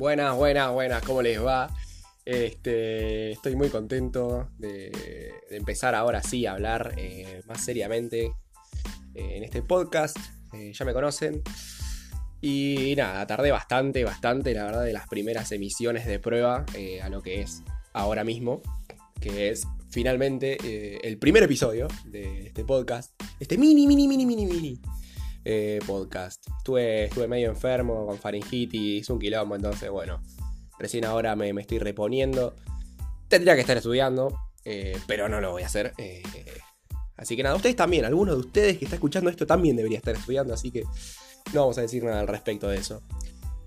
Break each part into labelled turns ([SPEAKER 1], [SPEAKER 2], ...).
[SPEAKER 1] Buenas, buenas, buenas, ¿cómo les va? Este, estoy muy contento de, empezar ahora sí a hablar eh, más seriamente eh, en este podcast. Eh, ya me conocen. Y nada, tardé bastante, bastante, la verdad, de las primeras emisiones de prueba a lo que es ahora mismo, que es finalmente el primer episodio de este podcast, este mini, mini, mini, mini, mini podcast. Estuve, estuve medio enfermo con faringitis, un quilombo, entonces bueno, recién ahora me, estoy reponiendo. Tendría que estar estudiando, eh, pero no lo voy a hacer. Eh, así que nada, ustedes también, alguno de ustedes que está escuchando esto también debería estar estudiando, así que no vamos a decir nada al respecto de eso.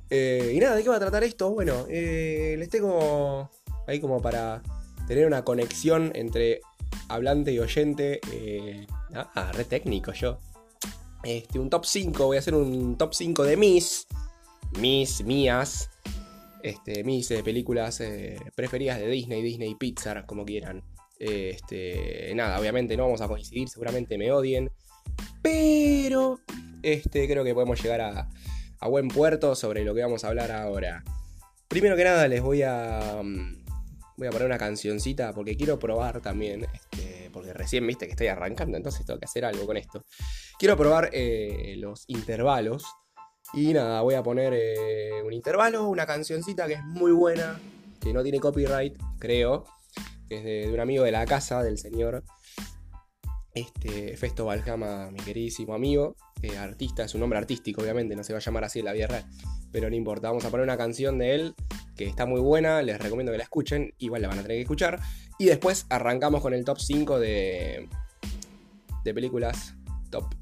[SPEAKER 1] Eh, y nada, ¿de qué va a tratar esto? Bueno, les tengo ahí como para tener una conexión entre hablante y oyente. ah, re técnico yo. Este, un top 5, voy a hacer un top 5 de mis, mis, mías, este, mis eh, películas eh, preferidas de Disney, Disney Pixar, como quieran. Este, nada, obviamente no vamos a coincidir, seguramente me odien, pero este, creo que podemos llegar a, buen puerto sobre lo que vamos a hablar ahora. Primero que nada les voy a... Mm, voy a poner una cancioncita porque quiero probar también, este, recién viste que estoy arrancando, entonces tengo que hacer algo con esto. Quiero probar eh, los intervalos. Y nada, voy a poner eh, un intervalo, una cancioncita que es muy buena, que no tiene copyright, creo, que es de, un amigo de la casa del señor este, Festo Valhama, mi queridísimo amigo, artista, es un nombre artístico, obviamente, no se va a llamar así en la vida pero no importa, vamos a poner una canción de él que está muy buena, les recomiendo que la escuchen, igual la van a tener que escuchar, y después arrancamos con el top 5 de, de películas top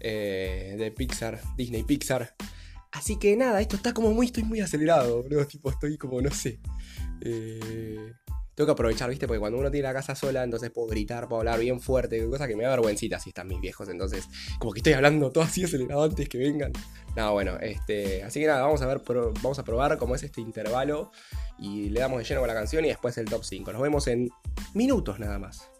[SPEAKER 1] eh, de Pixar, Disney Pixar. Así que nada, esto está como muy, estoy muy acelerado, bro. Tipo, estoy como, no sé. Eh, tengo que aprovechar, ¿viste? Porque cuando uno tiene la casa sola, entonces puedo gritar, puedo hablar bien fuerte, cosa que me da vergüencita si están mis viejos. Entonces, como que estoy hablando todo así acelerado antes que vengan. Nada, bueno, este. Así que nada, vamos a ver, vamos a probar cómo es este intervalo. Y le damos de lleno con la canción y después el top 5. Nos vemos en minutos nada más.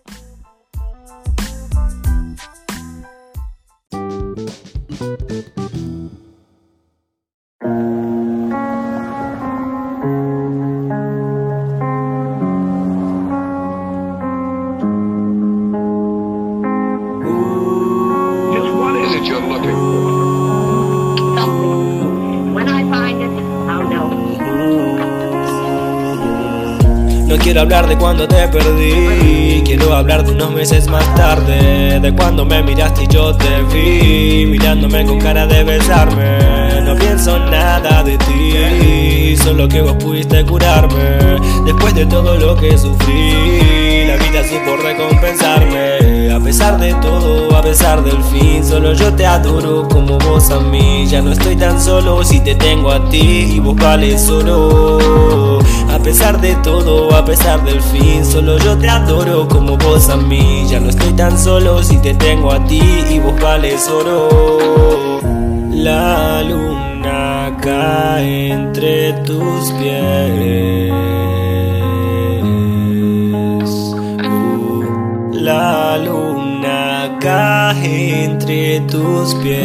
[SPEAKER 2] Quiero hablar de cuando te perdí, quiero hablar de unos meses más tarde, de cuando me miraste y yo te vi, mirándome con cara de besarme. No pienso nada de ti, solo que vos pudiste curarme, después de todo lo que sufrí, la vida supo recompensarme. A pesar de todo, a pesar del fin, solo yo te adoro como vos a mí. Ya no estoy tan solo si te tengo a ti y vos vales solo. A pesar de todo, a pesar del fin, solo yo te adoro como vos a mí. Ya no estoy tan solo si te tengo a ti y vos vales oro. La luna cae entre tus pies. Uh, la luna cae entre tus pies.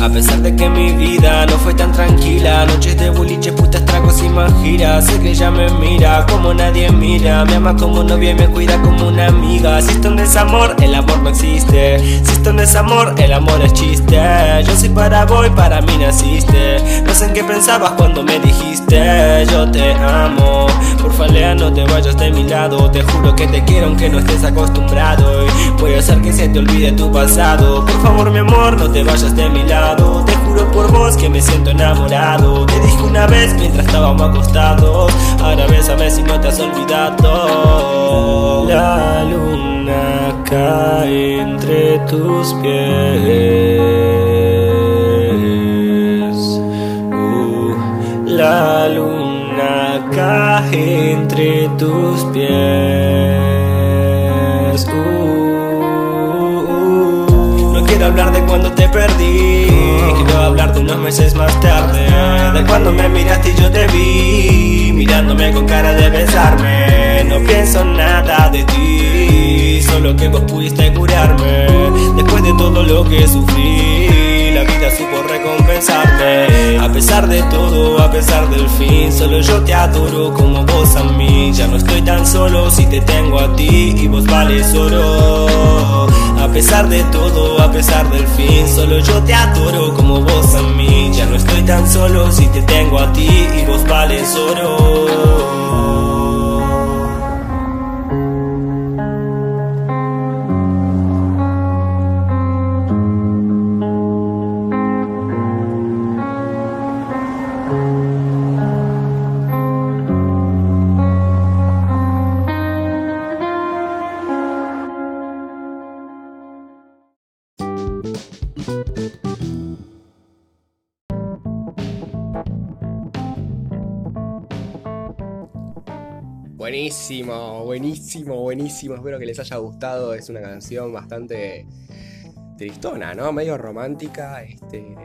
[SPEAKER 2] A pesar de que mi vida no fue tan tranquila. Noches de boliche, putas, tragos y más giras. Sé que ella me mira como nadie mira. Me ama como novia y me cuida como una amiga. Si esto es amor, el amor no existe. Si esto es amor, el amor es chiste. Yo soy para vos y para mí naciste. No sé en qué pensabas cuando me dijiste Yo te amo. Porfa Lea no te vayas de mi lado. Te juro que te quiero aunque no estés acostumbrado. Y voy a hacer que se te olvide tu pasado. Por favor mi amor no te vayas de mi lado juro por vos que me siento enamorado. Te dije una vez mientras estábamos acostados Ahora bésame si no te has olvidado. La luna cae entre tus pies. Uh, La luna cae entre tus pies. Uh, perdí Quiero hablar de unos meses más tarde De cuando me miraste y yo te vi Mirándome con cara de besarme No pienso nada de ti Solo que vos pudiste curarme Después de todo lo que sufrí la vida supo recompensarme. A pesar de todo, a pesar del fin, solo yo te adoro como vos a mí. Ya no estoy tan solo si te tengo a ti y vos vales oro. A pesar de todo, a pesar del fin, solo yo te adoro como vos a mí. Ya no estoy tan solo si te tengo a ti y vos vales oro.
[SPEAKER 1] Buenísimo, buenísimo, buenísimo. Espero que les haya gustado. Es una canción bastante tristona, ¿no? Medio romántica. Este,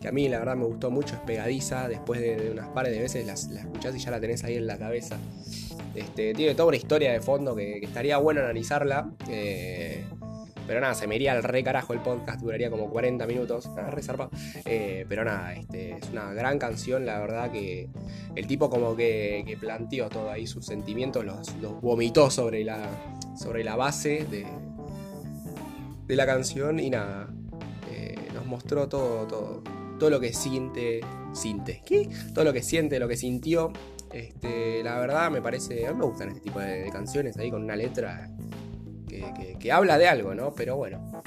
[SPEAKER 1] que a mí la verdad me gustó mucho, es pegadiza. Después de, unas pares de veces la, escuchás y ya la tenés ahí en la cabeza. Este, tiene toda una historia de fondo que, estaría bueno analizarla. Eh, pero nada, se me iría al re carajo el podcast, duraría como 40 minutos. Re eh, pero nada, este, es una gran canción, la verdad que el tipo como que, planteó todo ahí, sus sentimientos, los, vomitó sobre la, sobre la base de, de la canción y nada, eh, nos mostró todo, todo, todo lo que siente, siente, ¿qué? Todo lo que siente, lo que sintió. Este, la verdad me parece, a mí me gustan este tipo de canciones ahí con una letra que, habla de algo, ¿no? Pero bueno.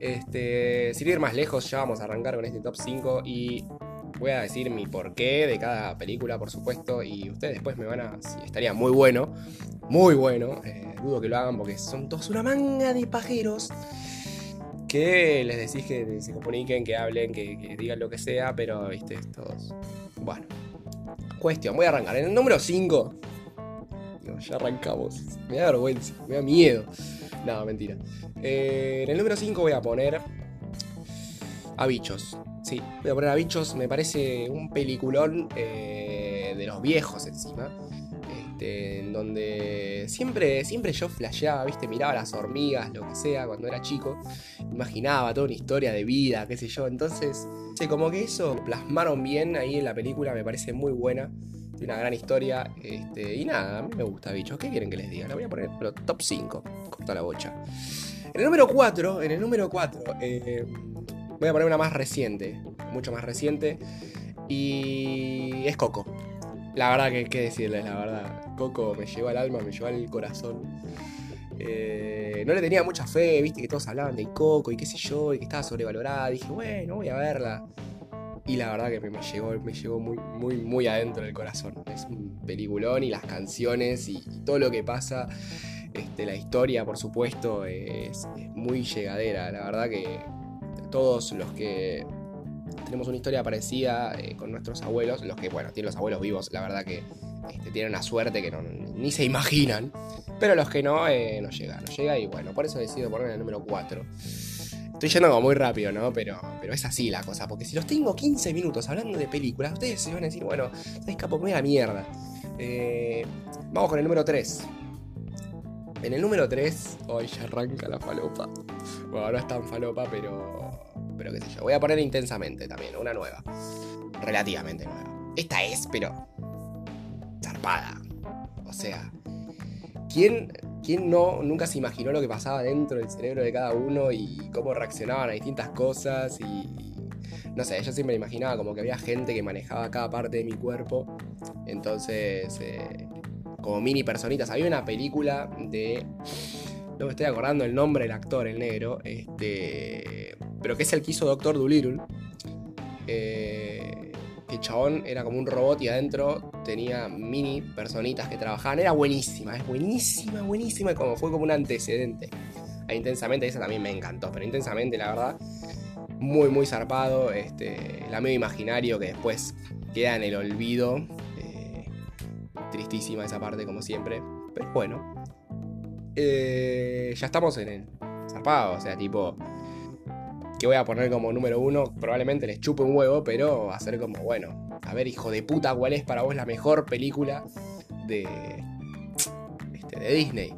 [SPEAKER 1] Este, sin ir más lejos, ya vamos a arrancar con este top 5 y voy a decir mi porqué de cada película, por supuesto, y ustedes después me van a... estaría muy bueno, muy bueno, eh, dudo que lo hagan porque son todos una manga de pajeros que les decís que se comuniquen, que hablen, que, digan lo que sea, pero, viste, todos... Bueno, cuestión, voy a arrancar. En el número 5 ya arrancamos. Me da vergüenza, me da miedo. No, mentira. Eh, en el número 5 voy a poner a bichos. Sí, voy a poner a bichos. Me parece un peliculón eh, de los viejos encima. Este, en donde siempre, siempre yo flasheaba, ¿viste? Miraba las hormigas, lo que sea, cuando era chico. Imaginaba toda una historia de vida, qué sé yo. Entonces, como que eso plasmaron bien ahí en la película, me parece muy buena una gran historia. Este, y nada, a mí me gusta, bichos. ¿Qué quieren que les diga? La voy a poner, pero top 5. Corta la bocha. En el número 4, en el número 4, eh, voy a poner una más reciente. Mucho más reciente. Y es Coco. La verdad que, qué decirles, la verdad. Coco me llevó al alma, me llevó al corazón. Eh, no le tenía mucha fe, viste que todos hablaban de Coco y qué sé yo, y que estaba sobrevalorada. Dije, bueno, voy a verla. Y la verdad que me, llegó, me llegó muy, muy, muy adentro del corazón. Es un peliculón y las canciones y, todo lo que pasa. Este, la historia, por supuesto, es, muy llegadera. La verdad que todos los que tenemos una historia parecida eh, con nuestros abuelos, los que, bueno, tienen los abuelos vivos, la verdad que este, tienen una suerte que ni se imaginan. Pero los que no, eh, no llega, no llega y bueno, por eso decido poner el número 4. Estoy yendo como muy rápido, ¿no? Pero, pero es así la cosa, porque si los tengo 15 minutos hablando de películas, ustedes se van a decir, bueno, ¿sabes capo? Me da mierda. Eh, vamos con el número 3. En el número 3, hoy ya arranca la falopa. Bueno, no es tan falopa, pero. Pero qué sé yo. Voy a poner intensamente también, una nueva. Relativamente nueva. Esta es, pero. zarpada. O sea. ¿Quién ¿Quién no, nunca se imaginó lo que pasaba dentro del cerebro de cada uno y cómo reaccionaban a distintas cosas? Y, no sé, yo siempre me imaginaba como que había gente que manejaba cada parte de mi cuerpo. Entonces, eh, como mini personitas. Había una película de. No me estoy acordando el nombre del actor, el negro. Este. Pero que es el que hizo Doctor Dolittle. Eh, chabón era como un robot y adentro tenía mini personitas que trabajaban. Era buenísima, es buenísima, buenísima. Como fue como un antecedente. A intensamente, esa también me encantó. Pero intensamente, la verdad, muy, muy zarpado. Este, el amigo imaginario que después queda en el olvido. Eh, tristísima esa parte, como siempre. Pero bueno. Eh, ya estamos en el zarpado. O sea, tipo que voy a poner como número uno, probablemente les chupe un huevo, pero va a ser como, bueno, a ver, hijo de puta, ¿cuál es para vos la mejor película de, este, de Disney?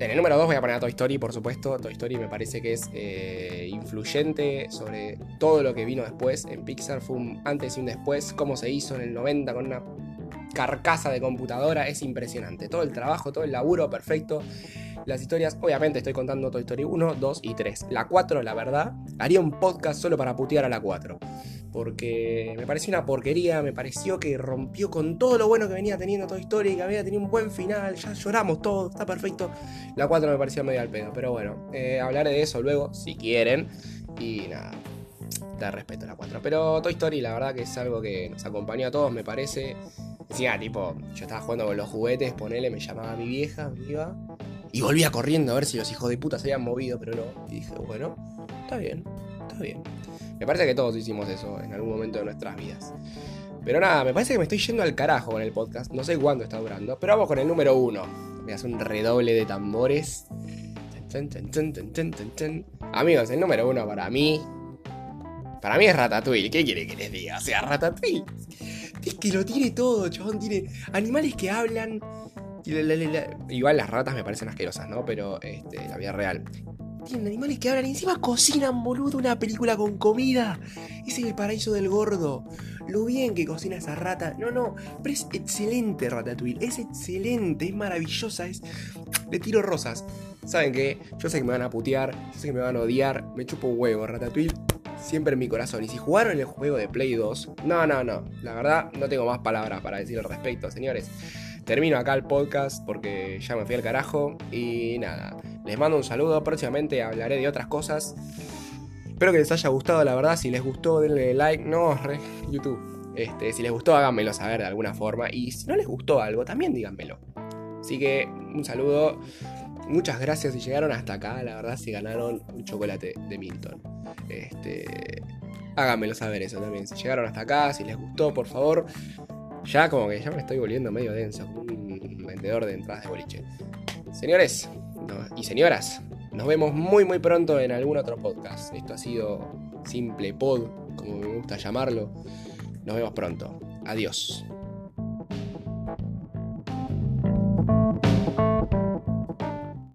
[SPEAKER 1] En el número 2 voy a poner a Toy Story, por supuesto. Toy Story me parece que es eh, influyente sobre todo lo que vino después en Pixar. Fue un antes y un después. Cómo se hizo en el 90 con una carcasa de computadora. Es impresionante. Todo el trabajo, todo el laburo perfecto. Las historias, obviamente estoy contando Toy Story 1, 2 y 3. La 4, la verdad, haría un podcast solo para putear a la 4 porque me pareció una porquería, me pareció que rompió con todo lo bueno que venía teniendo Toy Story, que había tenido un buen final, ya lloramos todo, está perfecto. La 4 me pareció medio al pedo, pero bueno, eh, hablaré de eso luego, si quieren. Y nada, te respeto la 4. Pero Toy Story, la verdad que es algo que nos acompañó a todos, me parece. Decía, tipo, yo estaba jugando con los juguetes, ponele, me llamaba mi vieja, me iba. Y volvía corriendo a ver si los hijos de puta se habían movido, pero no. Y dije, bueno, está bien, está bien. Me parece que todos hicimos eso en algún momento de nuestras vidas. Pero nada, me parece que me estoy yendo al carajo con el podcast. No sé cuánto está durando. Pero vamos con el número uno. Me hace un redoble de tambores. Amigos, el número uno para mí. Para mí es Ratatouille. ¿Qué quiere que les diga? O sea, Ratatouille. Es que lo tiene todo, chabón. Tiene animales que hablan. Igual las ratas me parecen asquerosas, ¿no? Pero este, la vida real. Tienen animales que hablan y encima cocinan, boludo, una película con comida. Es el paraíso del gordo. Lo bien que cocina esa rata. No, no, pero es excelente Ratatouille. Es excelente, es maravillosa. Es... Le tiro rosas. ¿Saben qué? Yo sé que me van a putear, yo sé que me van a odiar. Me chupo huevo, Ratatouille. Siempre en mi corazón. Y si jugaron el juego de Play 2, no, no, no. La verdad, no tengo más palabras para decir al respecto, señores. Termino acá el podcast porque ya me fui al carajo. Y nada, les mando un saludo. Próximamente hablaré de otras cosas. Espero que les haya gustado, la verdad. Si les gustó, denle like. No, re, YouTube. Este, si les gustó, háganmelo saber de alguna forma. Y si no les gustó algo, también díganmelo. Así que un saludo. Muchas gracias si llegaron hasta acá. La verdad, si ganaron un chocolate de Milton. Este, háganmelo saber eso también. Si llegaron hasta acá, si les gustó, por favor. Ya como que ya me estoy volviendo medio denso, un vendedor de entradas de boliche. Señores y señoras, nos vemos muy muy pronto en algún otro podcast. Esto ha sido Simple Pod, como me gusta llamarlo. Nos vemos pronto. Adiós.